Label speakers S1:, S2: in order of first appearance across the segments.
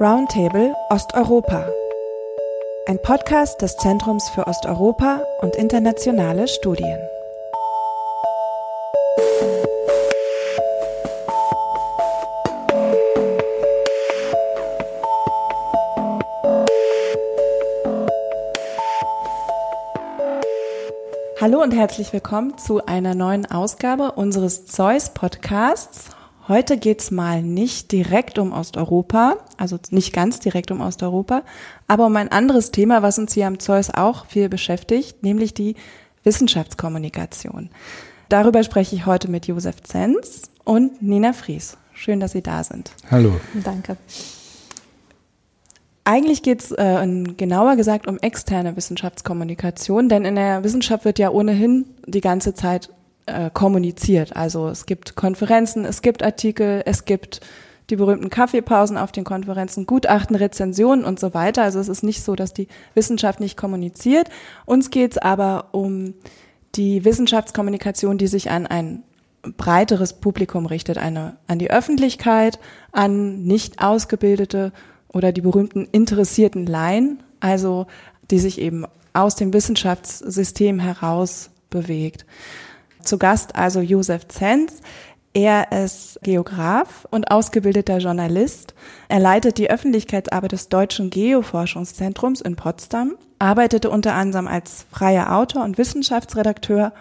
S1: Roundtable Osteuropa. Ein Podcast des Zentrums für Osteuropa und internationale Studien. Hallo und herzlich willkommen zu einer neuen Ausgabe unseres Zeus Podcasts. Heute geht's mal nicht direkt um Osteuropa, also nicht ganz direkt um Osteuropa, aber um ein anderes Thema, was uns hier am Zeus auch viel beschäftigt, nämlich die Wissenschaftskommunikation. Darüber spreche ich heute mit Josef Zenz und Nina Fries. Schön, dass Sie da sind.
S2: Hallo.
S3: Danke.
S1: Eigentlich geht's äh, genauer gesagt um externe Wissenschaftskommunikation, denn in der Wissenschaft wird ja ohnehin die ganze Zeit äh, kommuniziert. Also es gibt Konferenzen, es gibt Artikel, es gibt die berühmten Kaffeepausen auf den Konferenzen, Gutachten, Rezensionen und so weiter. Also es ist nicht so, dass die Wissenschaft nicht kommuniziert. Uns geht es aber um die Wissenschaftskommunikation, die sich an ein breiteres Publikum richtet, eine, an die Öffentlichkeit, an nicht ausgebildete oder die berühmten interessierten Laien, also die sich eben aus dem Wissenschaftssystem heraus bewegt. Zu Gast also Josef Zenz. Er ist Geograf und ausgebildeter Journalist. Er leitet die Öffentlichkeitsarbeit des Deutschen Geoforschungszentrums in Potsdam, arbeitete unter anderem als freier Autor und Wissenschaftsredakteur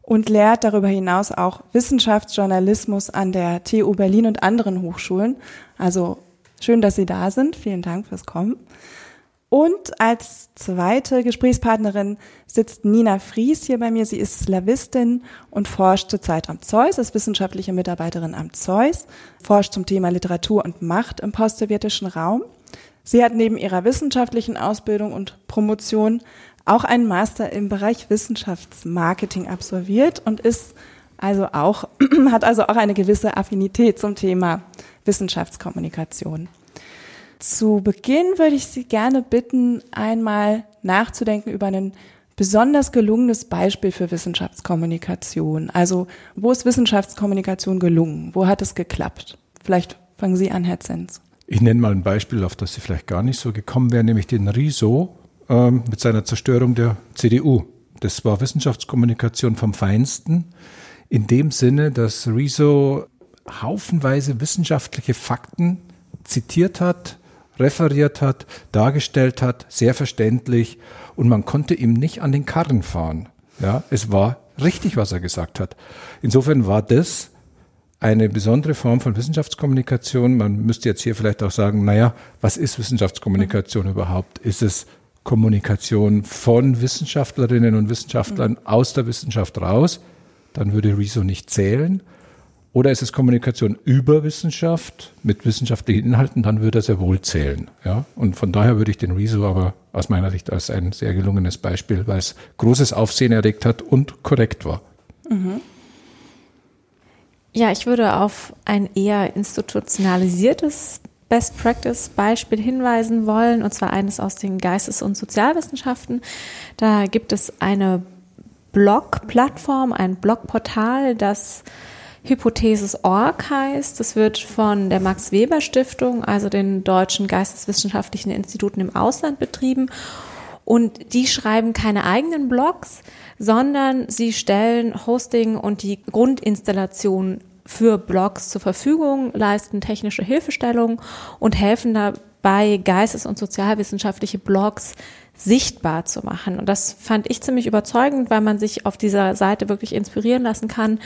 S1: und lehrt darüber hinaus auch Wissenschaftsjournalismus an der TU Berlin und anderen Hochschulen. Also schön, dass Sie da sind. Vielen Dank fürs Kommen. Und als zweite Gesprächspartnerin sitzt Nina Fries hier bei mir. Sie ist Slawistin und forscht zurzeit am Zeus, ist wissenschaftliche Mitarbeiterin am Zeus, forscht zum Thema Literatur und Macht im postsowjetischen Raum. Sie hat neben ihrer wissenschaftlichen Ausbildung und Promotion auch einen Master im Bereich Wissenschaftsmarketing absolviert und ist also auch, hat also auch eine gewisse Affinität zum Thema Wissenschaftskommunikation. Zu Beginn würde ich Sie gerne bitten, einmal nachzudenken über ein besonders gelungenes Beispiel für Wissenschaftskommunikation. Also, wo ist Wissenschaftskommunikation gelungen? Wo hat es geklappt? Vielleicht fangen Sie an, Herr Zenz.
S2: Ich nenne mal ein Beispiel, auf das Sie vielleicht gar nicht so gekommen wären, nämlich den Riso ähm, mit seiner Zerstörung der CDU. Das war Wissenschaftskommunikation vom Feinsten. In dem Sinne, dass Riso haufenweise wissenschaftliche Fakten zitiert hat, referiert hat, dargestellt hat, sehr verständlich und man konnte ihm nicht an den Karren fahren. Ja, es war richtig, was er gesagt hat. Insofern war das eine besondere Form von Wissenschaftskommunikation. Man müsste jetzt hier vielleicht auch sagen, naja, was ist Wissenschaftskommunikation überhaupt? Ist es Kommunikation von Wissenschaftlerinnen und Wissenschaftlern aus der Wissenschaft raus? Dann würde Rezo nicht zählen. Oder ist es Kommunikation über Wissenschaft mit wissenschaftlichen Inhalten, dann würde er sehr wohl zählen. Ja? Und von daher würde ich den Rezo aber aus meiner Sicht als ein sehr gelungenes Beispiel, weil es großes Aufsehen erregt hat und korrekt war. Mhm.
S3: Ja, ich würde auf ein eher institutionalisiertes Best Practice Beispiel hinweisen wollen, und zwar eines aus den Geistes- und Sozialwissenschaften. Da gibt es eine Blog-Plattform, ein Blogportal, das Hypothesis.org heißt. Das wird von der Max Weber Stiftung, also den deutschen geisteswissenschaftlichen Instituten im Ausland betrieben. Und die schreiben keine eigenen Blogs, sondern sie stellen Hosting und die Grundinstallation für Blogs zur Verfügung, leisten technische Hilfestellung und helfen dabei, geistes- und sozialwissenschaftliche Blogs sichtbar zu machen. Und das fand ich ziemlich überzeugend, weil man sich auf dieser Seite wirklich inspirieren lassen kann,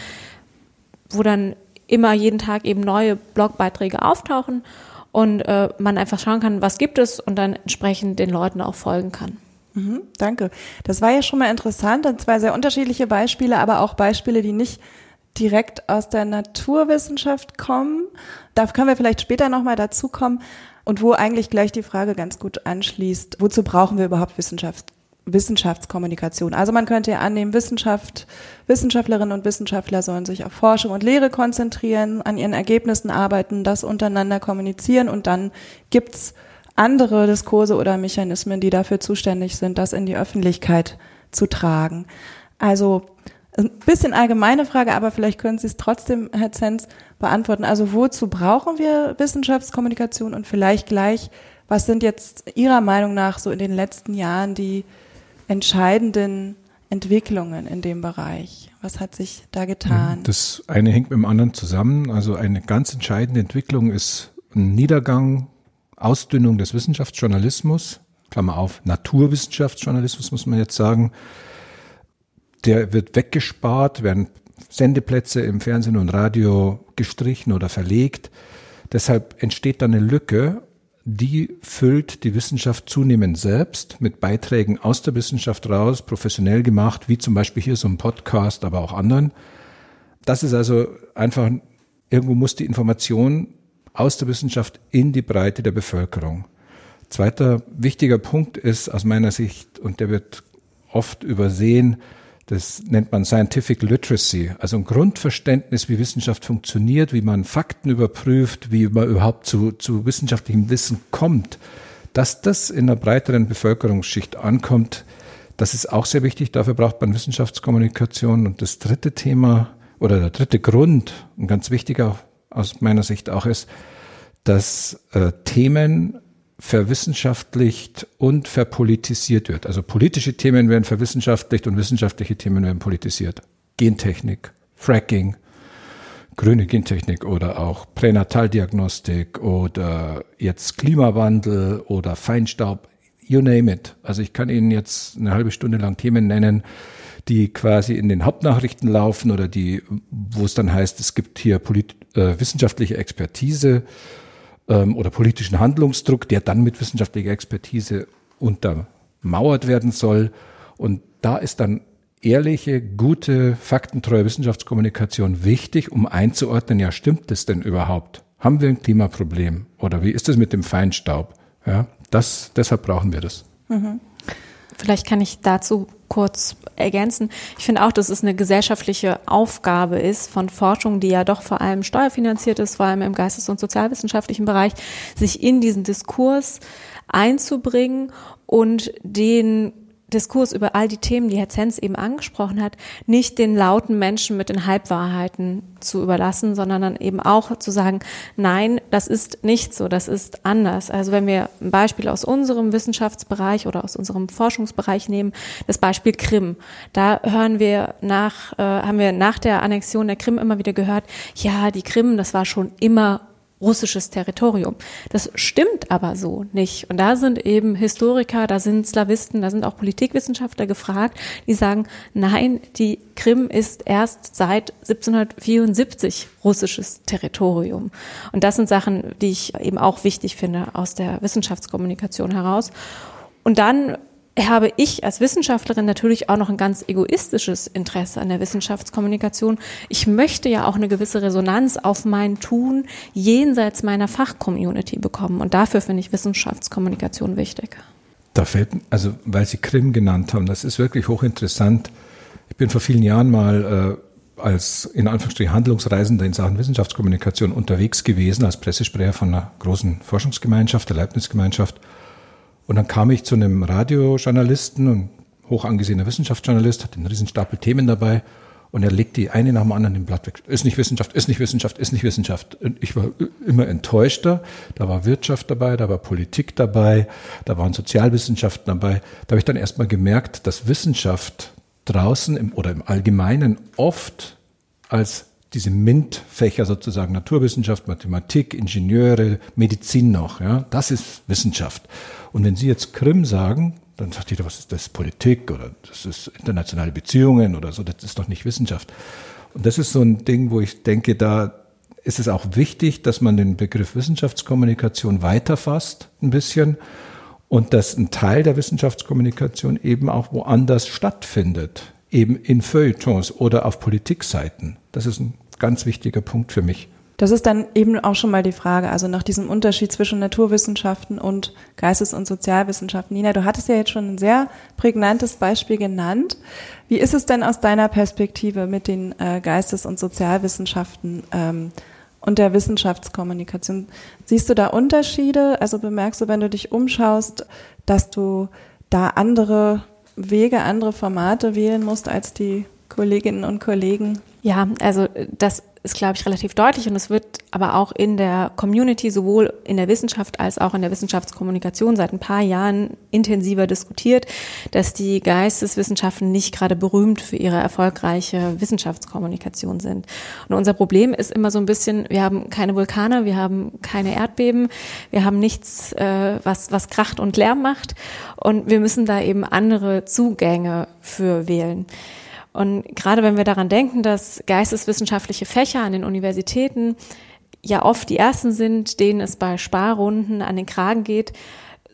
S3: wo dann immer jeden Tag eben neue Blogbeiträge auftauchen und äh, man einfach schauen kann, was gibt es und dann entsprechend den Leuten auch folgen kann.
S1: Mhm, danke. Das war ja schon mal interessant. Und zwei sehr unterschiedliche Beispiele, aber auch Beispiele, die nicht direkt aus der Naturwissenschaft kommen. Da können wir vielleicht später nochmal dazu kommen. Und wo eigentlich gleich die Frage ganz gut anschließt, wozu brauchen wir überhaupt Wissenschaft, Wissenschaftskommunikation. Also man könnte ja annehmen, Wissenschaft, Wissenschaftlerinnen und Wissenschaftler sollen sich auf Forschung und Lehre konzentrieren, an ihren Ergebnissen arbeiten, das untereinander kommunizieren und dann gibt's andere Diskurse oder Mechanismen, die dafür zuständig sind, das in die Öffentlichkeit zu tragen. Also Ein bisschen allgemeine Frage, aber vielleicht können Sie es trotzdem, Herr Zenz, beantworten. Also wozu brauchen wir Wissenschaftskommunikation und vielleicht gleich, was sind jetzt Ihrer Meinung nach so in den letzten Jahren die entscheidenden Entwicklungen in dem Bereich? Was hat sich da getan?
S2: Das eine hängt mit dem anderen zusammen. Also eine ganz entscheidende Entwicklung ist ein Niedergang, Ausdünnung des Wissenschaftsjournalismus, Klammer auf, Naturwissenschaftsjournalismus muss man jetzt sagen. Der wird weggespart, werden Sendeplätze im Fernsehen und Radio gestrichen oder verlegt. Deshalb entsteht dann eine Lücke die füllt die Wissenschaft zunehmend selbst mit Beiträgen aus der Wissenschaft raus, professionell gemacht, wie zum Beispiel hier so ein Podcast, aber auch anderen. Das ist also einfach, irgendwo muss die Information aus der Wissenschaft in die Breite der Bevölkerung. Zweiter wichtiger Punkt ist aus meiner Sicht, und der wird oft übersehen, das nennt man Scientific Literacy, also ein Grundverständnis, wie Wissenschaft funktioniert, wie man Fakten überprüft, wie man überhaupt zu, zu wissenschaftlichem Wissen kommt. Dass das in einer breiteren Bevölkerungsschicht ankommt, das ist auch sehr wichtig. Dafür braucht man Wissenschaftskommunikation. Und das dritte Thema oder der dritte Grund, ein ganz wichtiger aus meiner Sicht auch ist, dass äh, Themen verwissenschaftlicht und verpolitisiert wird. Also politische Themen werden verwissenschaftlicht und wissenschaftliche Themen werden politisiert. Gentechnik, Fracking, grüne Gentechnik oder auch Pränataldiagnostik oder jetzt Klimawandel oder Feinstaub, you name it. Also ich kann Ihnen jetzt eine halbe Stunde lang Themen nennen, die quasi in den Hauptnachrichten laufen oder die, wo es dann heißt, es gibt hier polit äh, wissenschaftliche Expertise ähm, oder politischen Handlungsdruck, der dann mit wissenschaftlicher Expertise untermauert werden soll. Und da ist dann ehrliche, gute, faktentreue Wissenschaftskommunikation wichtig, um einzuordnen, ja, stimmt das denn überhaupt? Haben wir ein Klimaproblem? Oder wie ist es mit dem Feinstaub? Ja, das, deshalb brauchen wir das. Mhm.
S3: Vielleicht kann ich dazu kurz ergänzen. Ich finde auch, dass es eine gesellschaftliche Aufgabe ist von Forschung, die ja doch vor allem steuerfinanziert ist, vor allem im geistes- und sozialwissenschaftlichen Bereich, sich in diesen Diskurs einzubringen und den Diskurs über all die Themen, die Herr Zenz eben angesprochen hat, nicht den lauten Menschen mit den Halbwahrheiten zu überlassen, sondern dann eben auch zu sagen, nein, das ist nicht so, das ist anders. Also wenn wir ein Beispiel aus unserem Wissenschaftsbereich oder aus unserem Forschungsbereich nehmen, das Beispiel Krim. Da hören wir nach, äh, haben wir nach der Annexion der Krim immer wieder gehört, ja, die Krim, das war schon immer russisches Territorium. Das stimmt aber so nicht. Und da sind eben Historiker, da sind Slawisten, da sind auch Politikwissenschaftler gefragt, die sagen, nein, die Krim ist erst seit 1774 russisches Territorium. Und das sind Sachen, die ich eben auch wichtig finde aus der Wissenschaftskommunikation heraus. Und dann habe ich als Wissenschaftlerin natürlich auch noch ein ganz egoistisches Interesse an der Wissenschaftskommunikation. Ich möchte ja auch eine gewisse Resonanz auf mein Tun jenseits meiner Fachcommunity bekommen. Und dafür finde ich Wissenschaftskommunikation wichtig.
S2: Da fällt, also weil Sie Krim genannt haben, das ist wirklich hochinteressant. Ich bin vor vielen Jahren mal äh, als in Anführungsstrichen Handlungsreisender in Sachen Wissenschaftskommunikation unterwegs gewesen, als Pressesprecher von einer großen Forschungsgemeinschaft, der Leibniz-Gemeinschaft. Und dann kam ich zu einem Radiojournalisten und hoch angesehener Wissenschaftsjournalist, hat einen riesen Stapel Themen dabei und er legt die eine nach dem anderen im Blatt weg. Ist nicht Wissenschaft, ist nicht Wissenschaft, ist nicht Wissenschaft. Und ich war immer enttäuschter. Da war Wirtschaft dabei, da war Politik dabei, da waren Sozialwissenschaften dabei. Da habe ich dann erstmal gemerkt, dass Wissenschaft draußen im, oder im Allgemeinen oft als diese MINT-Fächer sozusagen, Naturwissenschaft, Mathematik, Ingenieure, Medizin noch, ja, das ist Wissenschaft. Und wenn Sie jetzt Krim sagen, dann sagt jeder, was ist das? Politik oder das ist internationale Beziehungen oder so, das ist doch nicht Wissenschaft. Und das ist so ein Ding, wo ich denke, da ist es auch wichtig, dass man den Begriff Wissenschaftskommunikation weiterfasst ein bisschen und dass ein Teil der Wissenschaftskommunikation eben auch woanders stattfindet, eben in Feuilletons oder auf Politikseiten. Das ist ein ganz wichtiger Punkt für mich.
S1: Das ist dann eben auch schon mal die Frage, also nach diesem Unterschied zwischen Naturwissenschaften und Geistes- und Sozialwissenschaften. Nina, du hattest ja jetzt schon ein sehr prägnantes Beispiel genannt. Wie ist es denn aus deiner Perspektive mit den äh, Geistes- und Sozialwissenschaften ähm, und der Wissenschaftskommunikation? Siehst du da Unterschiede? Also bemerkst du, wenn du dich umschaust, dass du da andere Wege, andere Formate wählen musst als die Kolleginnen und Kollegen?
S3: Ja, also das ist, glaube ich, relativ deutlich und es wird aber auch in der Community, sowohl in der Wissenschaft als auch in der Wissenschaftskommunikation seit ein paar Jahren intensiver diskutiert, dass die Geisteswissenschaften nicht gerade berühmt für ihre erfolgreiche Wissenschaftskommunikation sind. Und unser Problem ist immer so ein bisschen, wir haben keine Vulkane, wir haben keine Erdbeben, wir haben nichts, äh, was, was kracht und Lärm macht und wir müssen da eben andere Zugänge für wählen. Und gerade wenn wir daran denken, dass geisteswissenschaftliche Fächer an den Universitäten ja oft die ersten sind, denen es bei Sparrunden an den Kragen geht,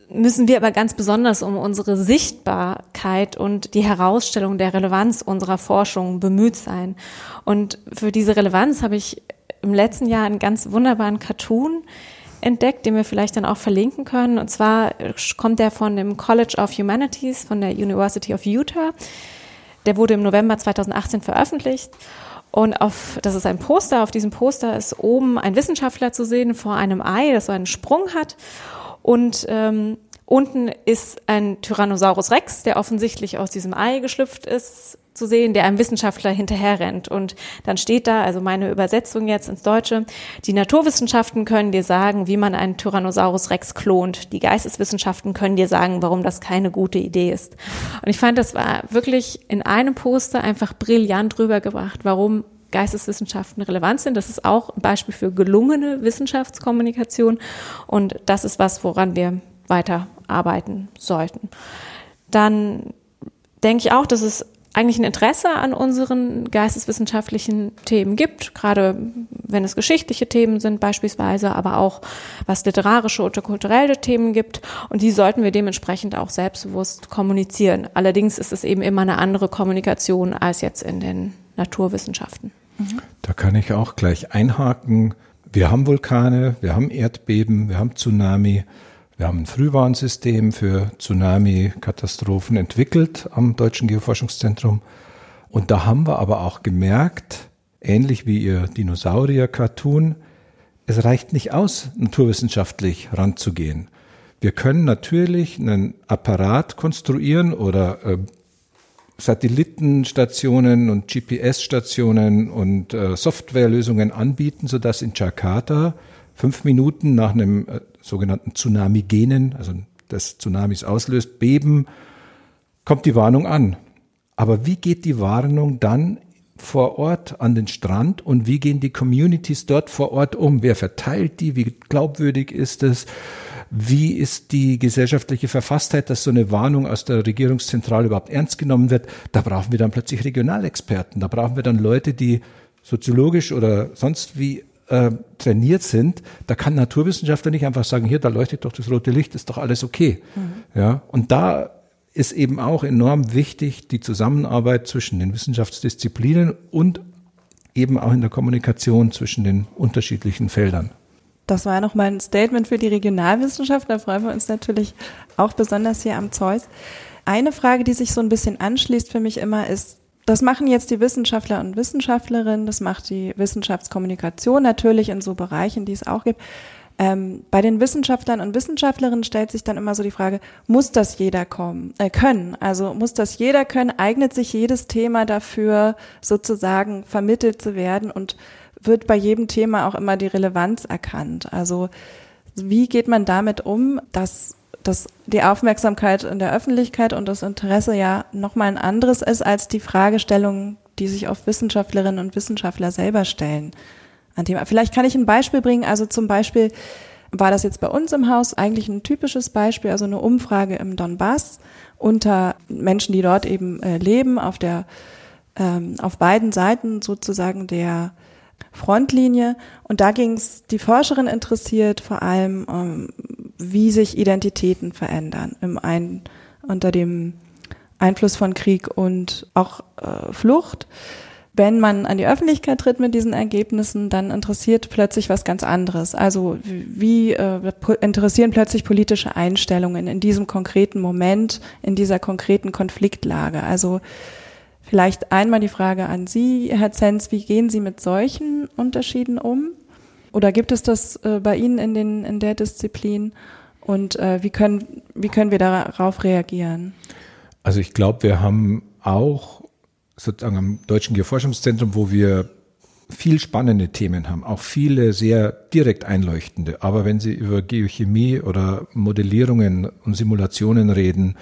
S3: müssen wir aber ganz besonders um unsere Sichtbarkeit und die Herausstellung der Relevanz unserer Forschung bemüht sein. Und für diese Relevanz habe ich im letzten Jahr einen ganz wunderbaren Cartoon entdeckt, den wir vielleicht dann auch verlinken können. Und zwar kommt der von dem College of Humanities von der University of Utah. Der wurde im November 2018 veröffentlicht. Und auf, das ist ein Poster. Auf diesem Poster ist oben ein Wissenschaftler zu sehen vor einem Ei, das so einen Sprung hat. Und ähm, unten ist ein Tyrannosaurus Rex, der offensichtlich aus diesem Ei geschlüpft ist zu sehen, der einem Wissenschaftler hinterherrennt. Und dann steht da, also meine Übersetzung jetzt ins Deutsche, die Naturwissenschaften können dir sagen, wie man einen Tyrannosaurus Rex klont. Die Geisteswissenschaften können dir sagen, warum das keine gute Idee ist. Und ich fand, das war wirklich in einem Poster einfach brillant rübergebracht, warum Geisteswissenschaften relevant sind. Das ist auch ein Beispiel für gelungene Wissenschaftskommunikation. Und das ist was, woran wir weiter arbeiten sollten. Dann denke ich auch, dass es eigentlich ein Interesse an unseren geisteswissenschaftlichen Themen gibt, gerade wenn es geschichtliche Themen sind beispielsweise, aber auch was literarische oder kulturelle Themen gibt. Und die sollten wir dementsprechend auch selbstbewusst kommunizieren. Allerdings ist es eben immer eine andere Kommunikation als jetzt in den Naturwissenschaften.
S2: Da kann ich auch gleich einhaken. Wir haben Vulkane, wir haben Erdbeben, wir haben Tsunami. Wir haben ein Frühwarnsystem für Tsunami-Katastrophen entwickelt am Deutschen Geoforschungszentrum. Und da haben wir aber auch gemerkt, ähnlich wie Ihr Dinosaurier-Cartoon, es reicht nicht aus, naturwissenschaftlich ranzugehen. Wir können natürlich einen Apparat konstruieren oder äh, Satellitenstationen und GPS-Stationen und äh, Softwarelösungen anbieten, sodass in Jakarta fünf Minuten nach einem äh, sogenannten Tsunami-Genen, also das Tsunamis auslöst, Beben, kommt die Warnung an. Aber wie geht die Warnung dann vor Ort an den Strand und wie gehen die Communities dort vor Ort um? Wer verteilt die? Wie glaubwürdig ist es? Wie ist die gesellschaftliche Verfasstheit, dass so eine Warnung aus der Regierungszentrale überhaupt ernst genommen wird? Da brauchen wir dann plötzlich Regionalexperten. Da brauchen wir dann Leute, die soziologisch oder sonst wie äh, trainiert sind, da kann Naturwissenschaftler nicht einfach sagen, hier, da leuchtet doch das rote Licht, ist doch alles okay. Mhm. Ja, und da ist eben auch enorm wichtig die Zusammenarbeit zwischen den Wissenschaftsdisziplinen und eben auch in der Kommunikation zwischen den unterschiedlichen Feldern.
S1: Das war nochmal ein Statement für die Regionalwissenschaft. Da freuen wir uns natürlich auch besonders hier am Zeus. Eine Frage, die sich so ein bisschen anschließt für mich immer, ist, das machen jetzt die Wissenschaftler und Wissenschaftlerinnen, das macht die Wissenschaftskommunikation natürlich in so Bereichen, die es auch gibt. Ähm, bei den Wissenschaftlern und Wissenschaftlerinnen stellt sich dann immer so die Frage, muss das jeder kommen, äh, können? Also muss das jeder können? Eignet sich jedes Thema dafür, sozusagen vermittelt zu werden und wird bei jedem Thema auch immer die Relevanz erkannt? Also wie geht man damit um, dass dass die Aufmerksamkeit in der Öffentlichkeit und das Interesse ja nochmal ein anderes ist als die Fragestellungen, die sich oft Wissenschaftlerinnen und Wissenschaftler selber stellen. An dem, vielleicht kann ich ein Beispiel bringen. Also zum Beispiel war das jetzt bei uns im Haus eigentlich ein typisches Beispiel, also eine Umfrage im Donbass unter Menschen, die dort eben äh, leben, auf der ähm, auf beiden Seiten sozusagen der Frontlinie. Und da ging es die Forscherin interessiert vor allem, um, wie sich Identitäten verändern im Ein unter dem Einfluss von Krieg und auch äh, Flucht. Wenn man an die Öffentlichkeit tritt mit diesen Ergebnissen, dann interessiert plötzlich was ganz anderes. Also wie äh, interessieren plötzlich politische Einstellungen in diesem konkreten Moment, in dieser konkreten Konfliktlage. Also Vielleicht einmal die Frage an Sie, Herr Zenz, wie gehen Sie mit solchen Unterschieden um? Oder gibt es das äh, bei Ihnen in, den, in der Disziplin? Und äh, wie, können, wie können wir darauf reagieren?
S2: Also ich glaube, wir haben auch sozusagen am Deutschen Geoforschungszentrum, wo wir viel spannende Themen haben, auch viele sehr direkt einleuchtende. Aber wenn Sie über Geochemie oder Modellierungen und Simulationen reden,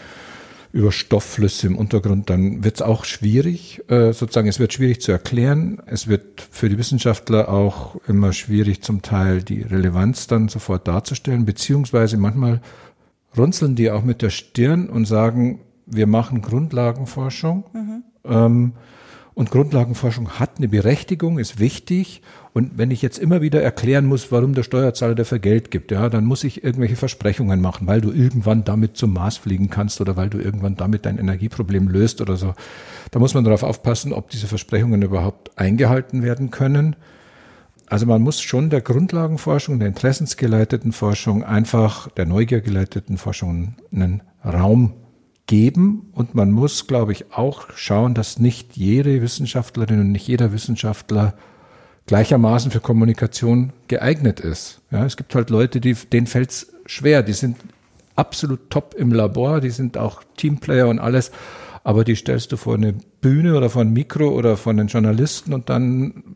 S2: über Stoffflüsse im Untergrund, dann wird es auch schwierig, äh, sozusagen, es wird schwierig zu erklären. Es wird für die Wissenschaftler auch immer schwierig, zum Teil die Relevanz dann sofort darzustellen, beziehungsweise manchmal runzeln die auch mit der Stirn und sagen, wir machen Grundlagenforschung. Mhm. Ähm, und Grundlagenforschung hat eine Berechtigung, ist wichtig. Und wenn ich jetzt immer wieder erklären muss, warum der Steuerzahler dafür Geld gibt, ja, dann muss ich irgendwelche Versprechungen machen, weil du irgendwann damit zum Mars fliegen kannst oder weil du irgendwann damit dein Energieproblem löst oder so. Da muss man darauf aufpassen, ob diese Versprechungen überhaupt eingehalten werden können. Also man muss schon der Grundlagenforschung, der interessensgeleiteten Forschung, einfach der neugiergeleiteten Forschung einen Raum geben und man muss, glaube ich, auch schauen, dass nicht jede Wissenschaftlerin und nicht jeder Wissenschaftler gleichermaßen für Kommunikation geeignet ist. Ja, es gibt halt Leute, die, denen fällt es schwer, die sind absolut top im Labor, die sind auch Teamplayer und alles, aber die stellst du vor eine Bühne oder vor ein Mikro oder vor einen Journalisten und dann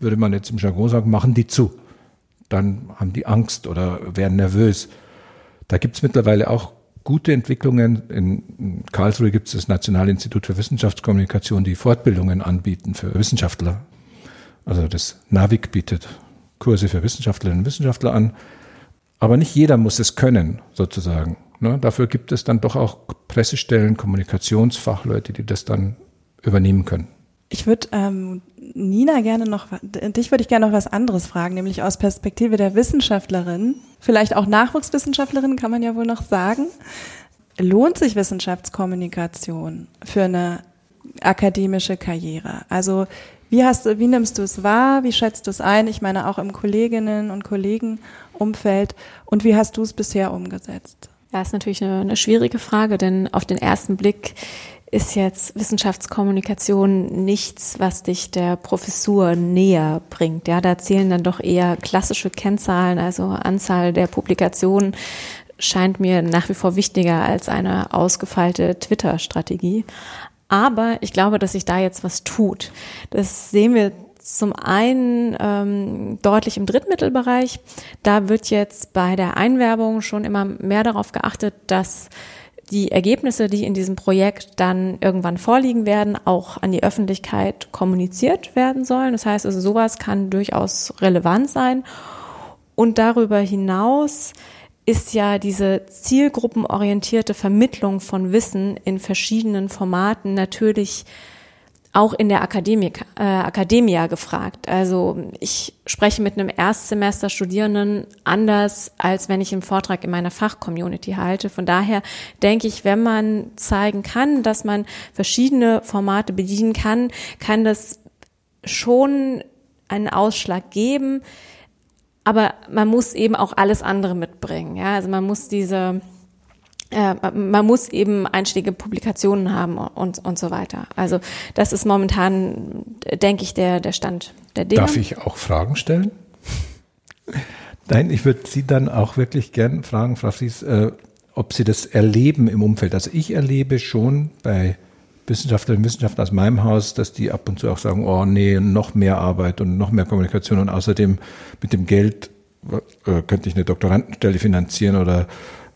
S2: würde man jetzt im Jargon sagen, machen die zu. Dann haben die Angst oder werden nervös. Da gibt es mittlerweile auch gute Entwicklungen. In Karlsruhe gibt es das Nationale Institut für Wissenschaftskommunikation, die Fortbildungen anbieten für Wissenschaftler. Also das NAVIC bietet Kurse für Wissenschaftlerinnen und Wissenschaftler an. Aber nicht jeder muss es können, sozusagen. Ne? Dafür gibt es dann doch auch Pressestellen, Kommunikationsfachleute, die das dann übernehmen können.
S1: Ich würde ähm, Nina gerne noch, dich würde ich gerne noch was anderes fragen, nämlich aus Perspektive der Wissenschaftlerin, vielleicht auch Nachwuchswissenschaftlerin, kann man ja wohl noch sagen. Lohnt sich Wissenschaftskommunikation für eine akademische Karriere? Also wie hast wie nimmst du es wahr? Wie schätzt du es ein? Ich meine auch im Kolleginnen- und Kollegenumfeld. Und wie hast du es bisher umgesetzt?
S3: Ja, ist natürlich eine, eine schwierige Frage, denn auf den ersten Blick ist jetzt Wissenschaftskommunikation nichts, was dich der Professur näher bringt. Ja, da zählen dann doch eher klassische Kennzahlen, also Anzahl der Publikationen scheint mir nach wie vor wichtiger als eine ausgefeilte Twitter-Strategie. Aber ich glaube, dass sich da jetzt was tut. Das sehen wir zum einen ähm, deutlich im Drittmittelbereich. Da wird jetzt bei der Einwerbung schon immer mehr darauf geachtet, dass die Ergebnisse, die in diesem Projekt dann irgendwann vorliegen werden, auch an die Öffentlichkeit kommuniziert werden sollen. Das heißt also, sowas kann durchaus relevant sein. Und darüber hinaus ist ja diese zielgruppenorientierte Vermittlung von Wissen in verschiedenen Formaten natürlich auch in der Akademik, äh, Akademia gefragt. Also ich spreche mit einem Erstsemester-Studierenden anders, als wenn ich einen Vortrag in meiner Fachcommunity halte. Von daher denke ich, wenn man zeigen kann, dass man verschiedene Formate bedienen kann, kann das schon einen Ausschlag geben. Aber man muss eben auch alles andere mitbringen. Ja, also man muss diese äh, man muss eben einschlägige Publikationen haben und, und so weiter. Also das ist momentan, denke ich, der, der Stand der Dinge.
S2: Darf ich auch Fragen stellen? Nein, ich würde Sie dann auch wirklich gern fragen, Frau Fries, äh, ob Sie das erleben im Umfeld. Also ich erlebe schon bei Wissenschaftlerinnen und Wissenschaftlern aus meinem Haus, dass die ab und zu auch sagen, oh nee, noch mehr Arbeit und noch mehr Kommunikation und außerdem mit dem Geld äh, könnte ich eine Doktorandenstelle finanzieren oder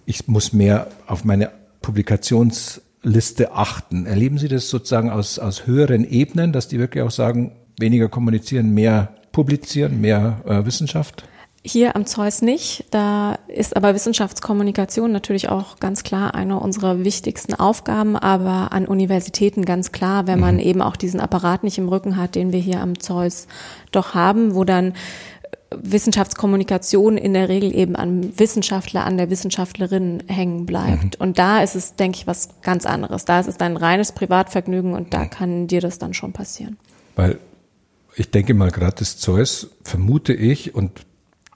S2: ich muss mehr auf meine Publikationsliste achten. Erleben Sie das sozusagen aus, aus höheren Ebenen, dass die wirklich auch sagen, weniger kommunizieren, mehr publizieren, mehr äh, Wissenschaft?
S3: Hier am Zeus nicht. Da ist aber Wissenschaftskommunikation natürlich auch ganz klar eine unserer wichtigsten Aufgaben, aber an Universitäten ganz klar, wenn man mhm. eben auch diesen Apparat nicht im Rücken hat, den wir hier am Zeus doch haben, wo dann Wissenschaftskommunikation in der Regel eben an Wissenschaftler, an der Wissenschaftlerin hängen bleibt. Mhm. Und da ist es, denke ich, was ganz anderes. Da ist es ein reines Privatvergnügen und da mhm. kann dir das dann schon passieren.
S2: Weil ich denke mal, gerade das Zeus vermute ich und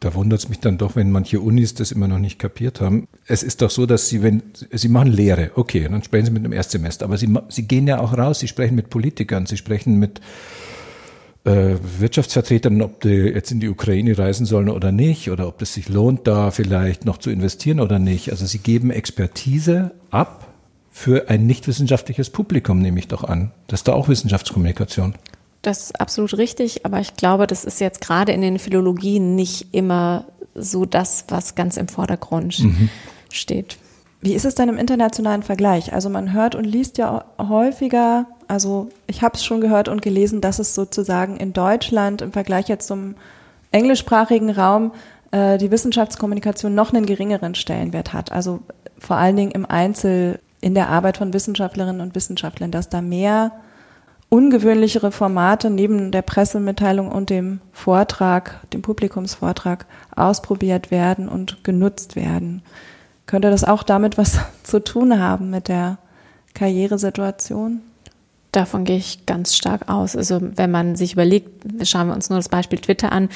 S2: da wundert es mich dann doch, wenn manche Unis das immer noch nicht kapiert haben. Es ist doch so, dass sie, wenn sie machen Lehre, okay, dann sprechen sie mit dem Erstsemester, aber sie, sie gehen ja auch raus, sie sprechen mit Politikern, sie sprechen mit äh, Wirtschaftsvertretern, ob die jetzt in die Ukraine reisen sollen oder nicht, oder ob es sich lohnt, da vielleicht noch zu investieren oder nicht. Also sie geben Expertise ab für ein nicht wissenschaftliches Publikum, nehme ich doch an. Das ist da auch Wissenschaftskommunikation.
S3: Das ist absolut richtig, aber ich glaube, das ist jetzt gerade in den Philologien nicht immer so das, was ganz im Vordergrund mhm. steht.
S1: Wie ist es denn im internationalen Vergleich? Also man hört und liest ja häufiger, also ich habe es schon gehört und gelesen, dass es sozusagen in Deutschland im Vergleich jetzt zum englischsprachigen Raum äh, die Wissenschaftskommunikation noch einen geringeren Stellenwert hat. Also vor allen Dingen im Einzel, in der Arbeit von Wissenschaftlerinnen und Wissenschaftlern, dass da mehr ungewöhnlichere Formate neben der Pressemitteilung und dem Vortrag, dem Publikumsvortrag ausprobiert werden und genutzt werden. Könnte das auch damit was zu tun haben mit der Karrieresituation?
S3: Davon gehe ich ganz stark aus. Also wenn man sich überlegt, schauen wir uns nur das Beispiel Twitter an.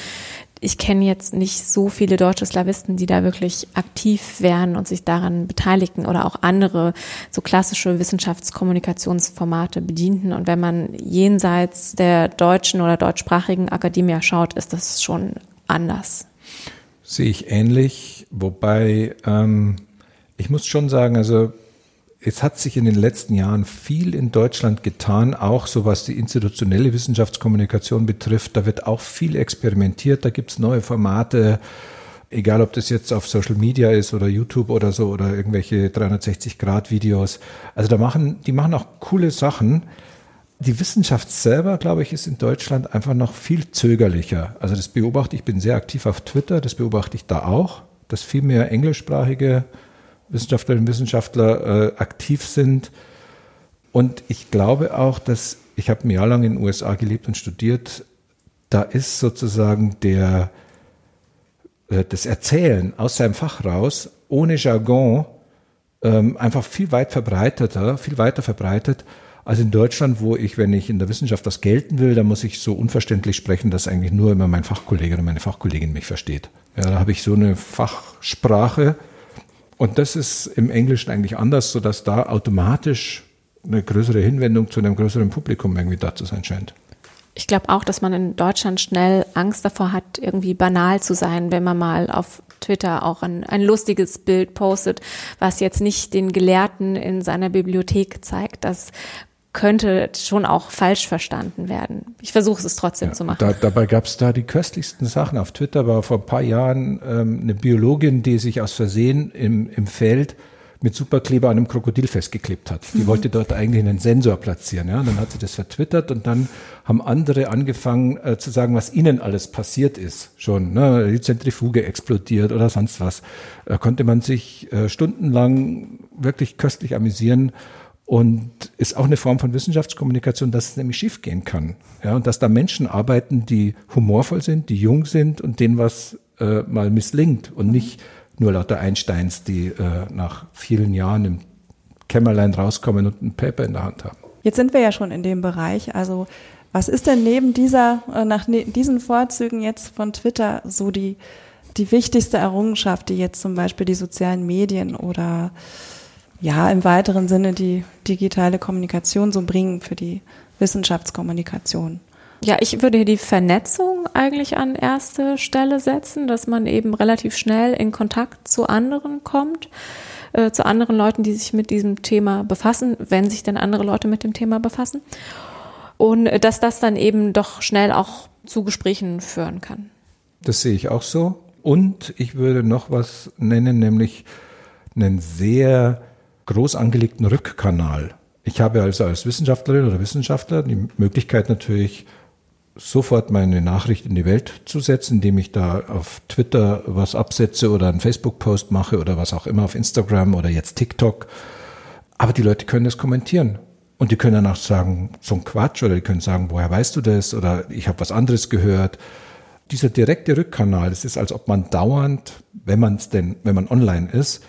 S3: Ich kenne jetzt nicht so viele deutsche Slawisten, die da wirklich aktiv wären und sich daran beteiligten oder auch andere so klassische Wissenschaftskommunikationsformate bedienten. Und wenn man jenseits der deutschen oder deutschsprachigen Akademie schaut, ist das schon anders.
S2: Sehe ich ähnlich, wobei ähm, ich muss schon sagen, also es hat sich in den letzten Jahren viel in Deutschland getan, auch so was die institutionelle Wissenschaftskommunikation betrifft. Da wird auch viel experimentiert, da gibt es neue Formate, egal ob das jetzt auf Social Media ist oder YouTube oder so oder irgendwelche 360-Grad-Videos. Also da machen, die machen auch coole Sachen die Wissenschaft selber, glaube ich, ist in Deutschland einfach noch viel zögerlicher. Also das beobachte ich, bin sehr aktiv auf Twitter, das beobachte ich da auch, dass viel mehr englischsprachige Wissenschaftlerinnen und Wissenschaftler äh, aktiv sind. Und ich glaube auch, dass, ich habe ein Jahr lang in den USA gelebt und studiert, da ist sozusagen der, äh, das Erzählen aus seinem Fach raus, ohne Jargon, ähm, einfach viel weit verbreiteter, viel weiter verbreitet also in Deutschland, wo ich, wenn ich in der Wissenschaft was gelten will, dann muss ich so unverständlich sprechen, dass eigentlich nur immer mein Fachkollege oder meine Fachkollegin mich versteht. Ja, da habe ich so eine Fachsprache. Und das ist im Englischen eigentlich anders, sodass da automatisch eine größere Hinwendung zu einem größeren Publikum irgendwie da zu sein scheint.
S3: Ich glaube auch, dass man in Deutschland schnell Angst davor hat, irgendwie banal zu sein, wenn man mal auf Twitter auch ein, ein lustiges Bild postet, was jetzt nicht den Gelehrten in seiner Bibliothek zeigt. Das könnte schon auch falsch verstanden werden. Ich versuche es trotzdem
S2: ja,
S3: zu machen.
S2: Da, dabei gab es da die köstlichsten Sachen. Auf Twitter war vor ein paar Jahren ähm, eine Biologin, die sich aus Versehen im, im Feld mit Superkleber an einem Krokodil festgeklebt hat. Die mhm. wollte dort eigentlich einen Sensor platzieren. Ja? Dann hat sie das vertwittert und dann haben andere angefangen äh, zu sagen, was ihnen alles passiert ist. Schon, ne? die Zentrifuge explodiert oder sonst was. Da konnte man sich äh, stundenlang wirklich köstlich amüsieren und ist auch eine Form von Wissenschaftskommunikation, dass es nämlich schiefgehen kann. Ja, und dass da Menschen arbeiten, die humorvoll sind, die jung sind und denen was äh, mal misslingt und nicht nur lauter Einsteins, die äh, nach vielen Jahren im Kämmerlein rauskommen und ein Paper in der Hand haben.
S1: Jetzt sind wir ja schon in dem Bereich. Also was ist denn neben dieser, äh, nach ne, diesen Vorzügen jetzt von Twitter so die, die wichtigste Errungenschaft, die jetzt zum Beispiel die sozialen Medien oder ja, im weiteren Sinne die digitale Kommunikation so bringen für die Wissenschaftskommunikation.
S3: Ja, ich würde hier die Vernetzung eigentlich an erste Stelle setzen, dass man eben relativ schnell in Kontakt zu anderen kommt, äh, zu anderen Leuten, die sich mit diesem Thema befassen, wenn sich denn andere Leute mit dem Thema befassen. Und äh, dass das dann eben doch schnell auch zu Gesprächen führen kann.
S2: Das sehe ich auch so. Und ich würde noch was nennen, nämlich einen sehr groß angelegten Rückkanal. Ich habe also als Wissenschaftlerin oder Wissenschaftler die Möglichkeit natürlich sofort meine Nachricht in die Welt zu setzen, indem ich da auf Twitter was absetze oder einen Facebook-Post mache oder was auch immer auf Instagram oder jetzt TikTok. Aber die Leute können das kommentieren. Und die können dann auch sagen, so ein Quatsch oder die können sagen, woher weißt du das oder ich habe was anderes gehört. Dieser direkte Rückkanal, das ist, als ob man dauernd, wenn man es denn, wenn man online ist,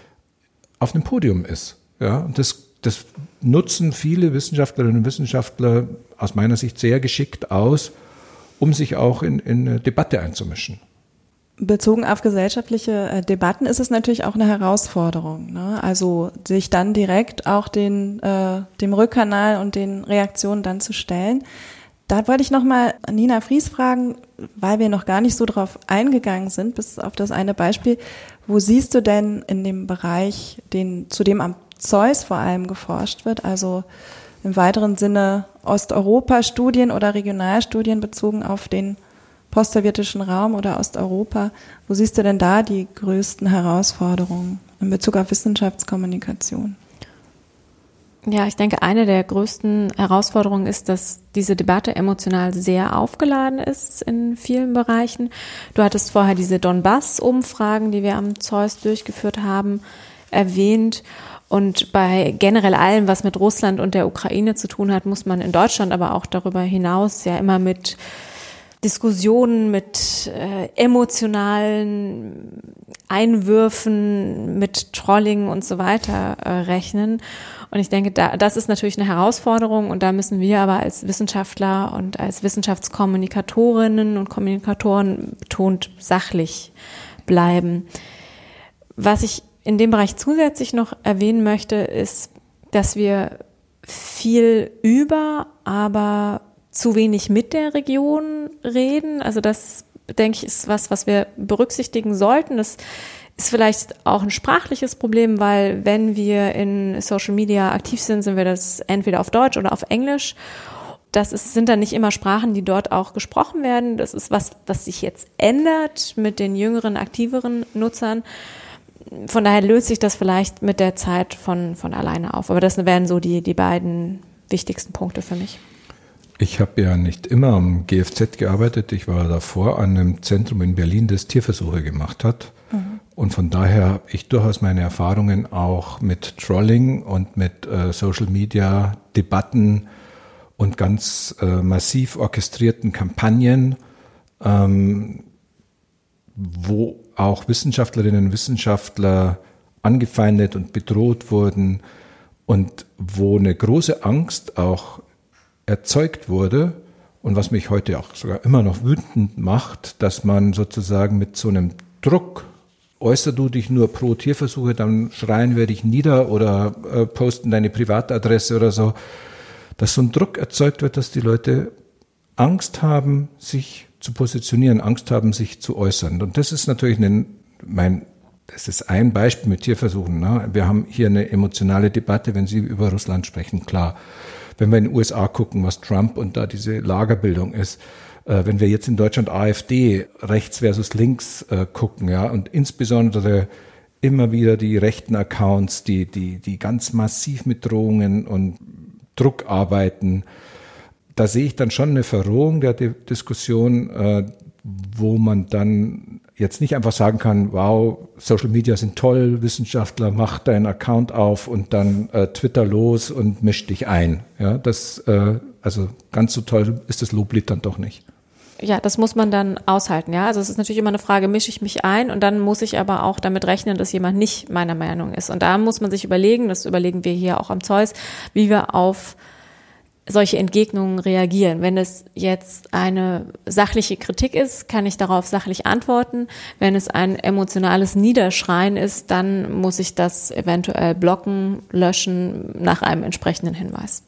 S2: auf einem Podium ist. Ja, das, das nutzen viele Wissenschaftlerinnen und Wissenschaftler aus meiner Sicht sehr geschickt aus, um sich auch in, in eine Debatte einzumischen.
S1: Bezogen auf gesellschaftliche äh, Debatten ist es natürlich auch eine Herausforderung. Ne? Also sich dann direkt auch den, äh, dem Rückkanal und den Reaktionen dann zu stellen. Da wollte ich nochmal Nina Fries fragen, weil wir noch gar nicht so drauf eingegangen sind, bis auf das eine Beispiel. Wo siehst du denn in dem Bereich, den, zu dem am Zeus vor allem geforscht wird, also im weiteren Sinne Osteuropa-Studien oder Regionalstudien bezogen auf den postsowjetischen Raum oder Osteuropa. Wo siehst du denn da die größten Herausforderungen in Bezug auf Wissenschaftskommunikation?
S3: Ja, ich denke, eine der größten Herausforderungen ist, dass diese Debatte emotional sehr aufgeladen ist in vielen Bereichen. Du hattest vorher diese Donbass-Umfragen, die wir am Zeus durchgeführt haben, erwähnt. Und bei generell allem, was mit Russland und der Ukraine zu tun hat, muss man in Deutschland, aber auch darüber hinaus ja immer mit Diskussionen, mit äh, emotionalen Einwürfen, mit Trolling und so weiter äh, rechnen. Und ich denke, da, das ist natürlich eine Herausforderung und da müssen wir aber als Wissenschaftler und als Wissenschaftskommunikatorinnen und Kommunikatoren betont sachlich bleiben. Was ich in dem Bereich zusätzlich noch erwähnen möchte, ist, dass wir viel über, aber zu wenig mit der Region reden. Also das, denke ich, ist was, was wir berücksichtigen sollten. Das ist vielleicht auch ein sprachliches Problem, weil wenn wir in Social Media aktiv sind, sind wir das entweder auf Deutsch oder auf Englisch. Das ist, sind dann nicht immer Sprachen, die dort auch gesprochen werden. Das ist was, was sich jetzt ändert mit den jüngeren, aktiveren Nutzern von daher löst sich das vielleicht mit der Zeit von, von alleine auf. Aber das wären so die, die beiden wichtigsten Punkte für mich.
S2: Ich habe ja nicht immer am GFZ gearbeitet. Ich war davor an einem Zentrum in Berlin, das Tierversuche gemacht hat. Mhm. Und von daher habe ich durchaus meine Erfahrungen auch mit Trolling und mit äh, Social Media Debatten und ganz äh, massiv orchestrierten Kampagnen, ähm, wo auch Wissenschaftlerinnen und Wissenschaftler angefeindet und bedroht wurden und wo eine große Angst auch erzeugt wurde und was mich heute auch sogar immer noch wütend macht, dass man sozusagen mit so einem Druck äußer du dich nur pro Tierversuche, dann schreien wir dich nieder oder äh, posten deine Privatadresse oder so, dass so ein Druck erzeugt wird, dass die Leute Angst haben, sich zu positionieren, Angst haben, sich zu äußern. Und das ist natürlich ein, mein, das ist ein Beispiel mit Tierversuchen. Ne? Wir haben hier eine emotionale Debatte, wenn Sie über Russland sprechen, klar. Wenn wir in den USA gucken, was Trump und da diese Lagerbildung ist, äh, wenn wir jetzt in Deutschland AfD rechts versus links äh, gucken, ja, und insbesondere immer wieder die rechten Accounts, die, die, die ganz massiv mit Drohungen und Druck arbeiten, da sehe ich dann schon eine Verrohung der Diskussion, äh, wo man dann jetzt nicht einfach sagen kann, wow, Social Media sind toll, Wissenschaftler, mach deinen Account auf und dann äh, Twitter los und misch dich ein. Ja, das, äh, also ganz so toll ist das Loblied dann doch nicht.
S3: Ja, das muss man dann aushalten, ja. Also es ist natürlich immer eine Frage, mische ich mich ein und dann muss ich aber auch damit rechnen, dass jemand nicht meiner Meinung ist. Und da muss man sich überlegen, das überlegen wir hier auch am Zeus, wie wir auf solche Entgegnungen reagieren. Wenn es jetzt eine sachliche Kritik ist, kann ich darauf sachlich antworten. Wenn es ein emotionales Niederschreien ist, dann muss ich das eventuell blocken, löschen nach einem entsprechenden Hinweis.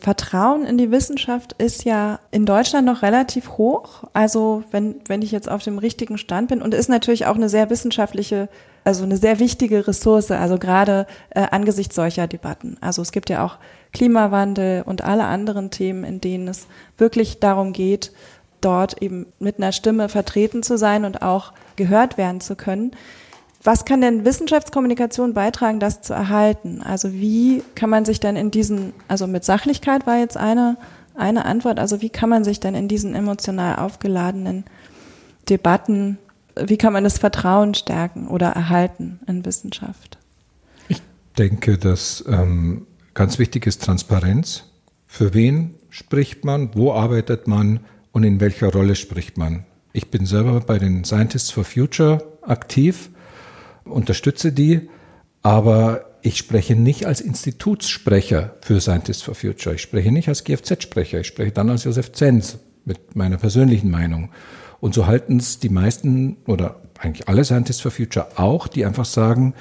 S1: Vertrauen in die Wissenschaft ist ja in Deutschland noch relativ hoch. Also wenn, wenn ich jetzt auf dem richtigen Stand bin und ist natürlich auch eine sehr wissenschaftliche, also eine sehr wichtige Ressource, also gerade äh, angesichts solcher Debatten. Also es gibt ja auch Klimawandel und alle anderen Themen, in denen es wirklich darum geht, dort eben mit einer Stimme vertreten zu sein und auch gehört werden zu können. Was kann denn Wissenschaftskommunikation beitragen, das zu erhalten? Also wie kann man sich denn in diesen, also mit Sachlichkeit war jetzt eine, eine Antwort, also wie kann man sich denn in diesen emotional aufgeladenen Debatten, wie kann man das Vertrauen stärken oder erhalten in Wissenschaft?
S2: Ich denke, dass ähm, Ganz wichtig ist Transparenz. Für wen spricht man, wo arbeitet man und in welcher Rolle spricht man. Ich bin selber bei den Scientists for Future aktiv, unterstütze die, aber ich spreche nicht als Institutssprecher für Scientists for Future. Ich spreche nicht als GFZ-Sprecher. Ich spreche dann als Josef Zenz mit meiner persönlichen Meinung. Und so halten es die meisten oder eigentlich alle Scientists for Future auch, die einfach sagen,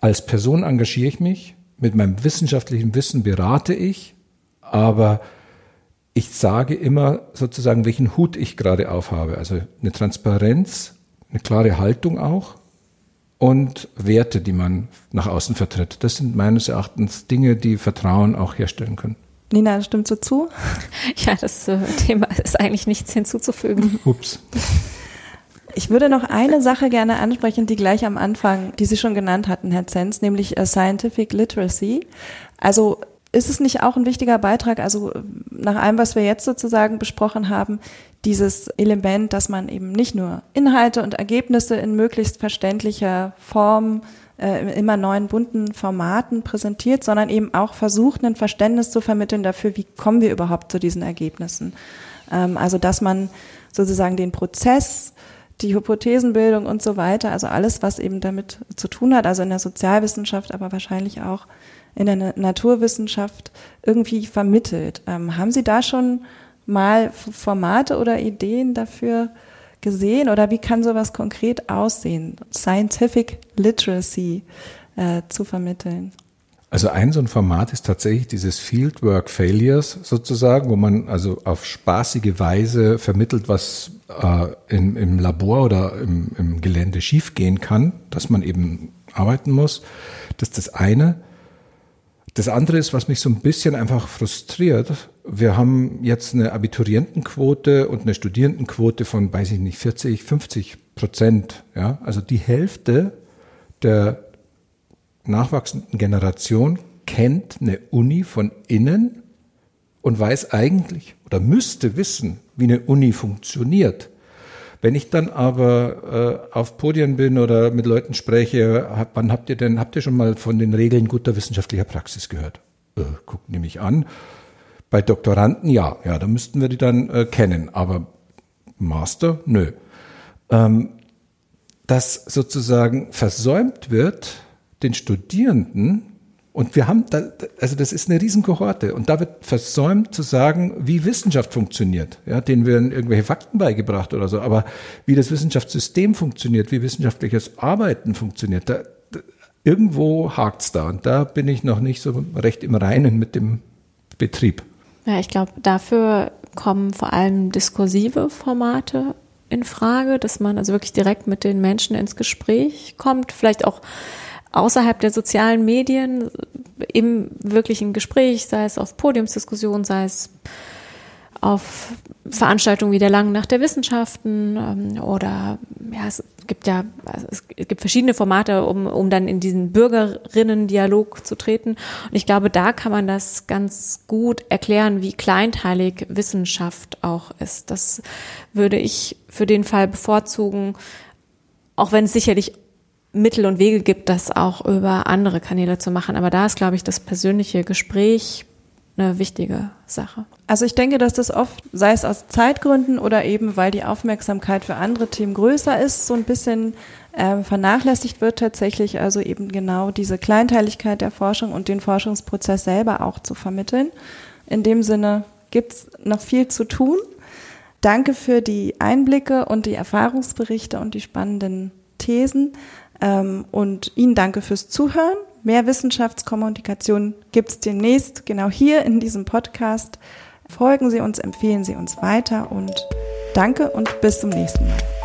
S2: als Person engagiere ich mich, mit meinem wissenschaftlichen Wissen berate ich, aber ich sage immer sozusagen, welchen Hut ich gerade aufhabe. Also eine Transparenz, eine klare Haltung auch und Werte, die man nach außen vertritt. Das sind meines Erachtens Dinge, die Vertrauen auch herstellen können.
S1: Nina, stimmst du zu?
S3: Ja, das äh, Thema ist eigentlich nichts hinzuzufügen.
S2: Ups.
S1: Ich würde noch eine Sache gerne ansprechen, die gleich am Anfang, die Sie schon genannt hatten, Herr Zenz, nämlich uh, Scientific Literacy. Also ist es nicht auch ein wichtiger Beitrag, also nach allem, was wir jetzt sozusagen besprochen haben, dieses Element, dass man eben nicht nur Inhalte und Ergebnisse in möglichst verständlicher Form äh, immer neuen bunten Formaten präsentiert, sondern eben auch versucht, ein Verständnis zu vermitteln dafür, wie kommen wir überhaupt zu diesen Ergebnissen. Ähm, also dass man sozusagen den Prozess, die Hypothesenbildung und so weiter, also alles, was eben damit zu tun hat, also in der Sozialwissenschaft, aber wahrscheinlich auch in der Naturwissenschaft irgendwie vermittelt. Ähm, haben Sie da schon mal Formate oder Ideen dafür gesehen oder wie kann sowas konkret aussehen, Scientific Literacy äh, zu vermitteln?
S2: Also ein so ein Format ist tatsächlich dieses Fieldwork Failures sozusagen, wo man also auf spaßige Weise vermittelt, was äh, im, im Labor oder im, im Gelände schiefgehen kann, dass man eben arbeiten muss. Das ist das eine. Das andere ist, was mich so ein bisschen einfach frustriert. Wir haben jetzt eine Abiturientenquote und eine Studierendenquote von, weiß ich nicht, 40, 50 Prozent. Ja, also die Hälfte der nachwachsenden Generation kennt eine Uni von innen und weiß eigentlich oder müsste wissen, wie eine Uni funktioniert. Wenn ich dann aber äh, auf Podien bin oder mit Leuten spreche, hab, wann habt ihr denn, habt ihr schon mal von den Regeln guter wissenschaftlicher Praxis gehört? Äh, guckt nämlich an. Bei Doktoranden ja, ja, da müssten wir die dann äh, kennen, aber Master, nö. Ähm, dass sozusagen versäumt wird, den Studierenden und wir haben, da, also das ist eine Riesenkohorte und da wird versäumt zu sagen, wie Wissenschaft funktioniert. Ja, denen werden irgendwelche Fakten beigebracht oder so, aber wie das Wissenschaftssystem funktioniert, wie wissenschaftliches Arbeiten funktioniert, da, da irgendwo hakt's da und da bin ich noch nicht so recht im Reinen mit dem Betrieb.
S3: Ja, ich glaube, dafür kommen vor allem diskursive Formate in Frage, dass man also wirklich direkt mit den Menschen ins Gespräch kommt, vielleicht auch außerhalb der sozialen Medien im wirklichen Gespräch, sei es auf Podiumsdiskussionen, sei es auf Veranstaltungen wie der Langen Nacht der Wissenschaften ähm, oder ja, es gibt ja, also es gibt verschiedene Formate, um, um dann in diesen Bürgerinnen-Dialog zu treten. Und ich glaube, da kann man das ganz gut erklären, wie kleinteilig Wissenschaft auch ist. Das würde ich für den Fall bevorzugen, auch wenn es sicherlich Mittel und Wege gibt, das auch über andere Kanäle zu machen. Aber da ist, glaube ich, das persönliche Gespräch eine wichtige Sache.
S1: Also ich denke, dass das oft, sei es aus Zeitgründen oder eben weil die Aufmerksamkeit für andere Themen größer ist, so ein bisschen äh, vernachlässigt wird tatsächlich, also eben genau diese Kleinteiligkeit der Forschung und den Forschungsprozess selber auch zu vermitteln. In dem Sinne gibt es noch viel zu tun. Danke für die Einblicke und die Erfahrungsberichte und die spannenden Thesen. Ähm, und Ihnen danke fürs Zuhören. Mehr Wissenschaftskommunikation gibt es demnächst genau hier in diesem Podcast. Folgen Sie uns, empfehlen Sie uns weiter und danke und bis zum nächsten Mal.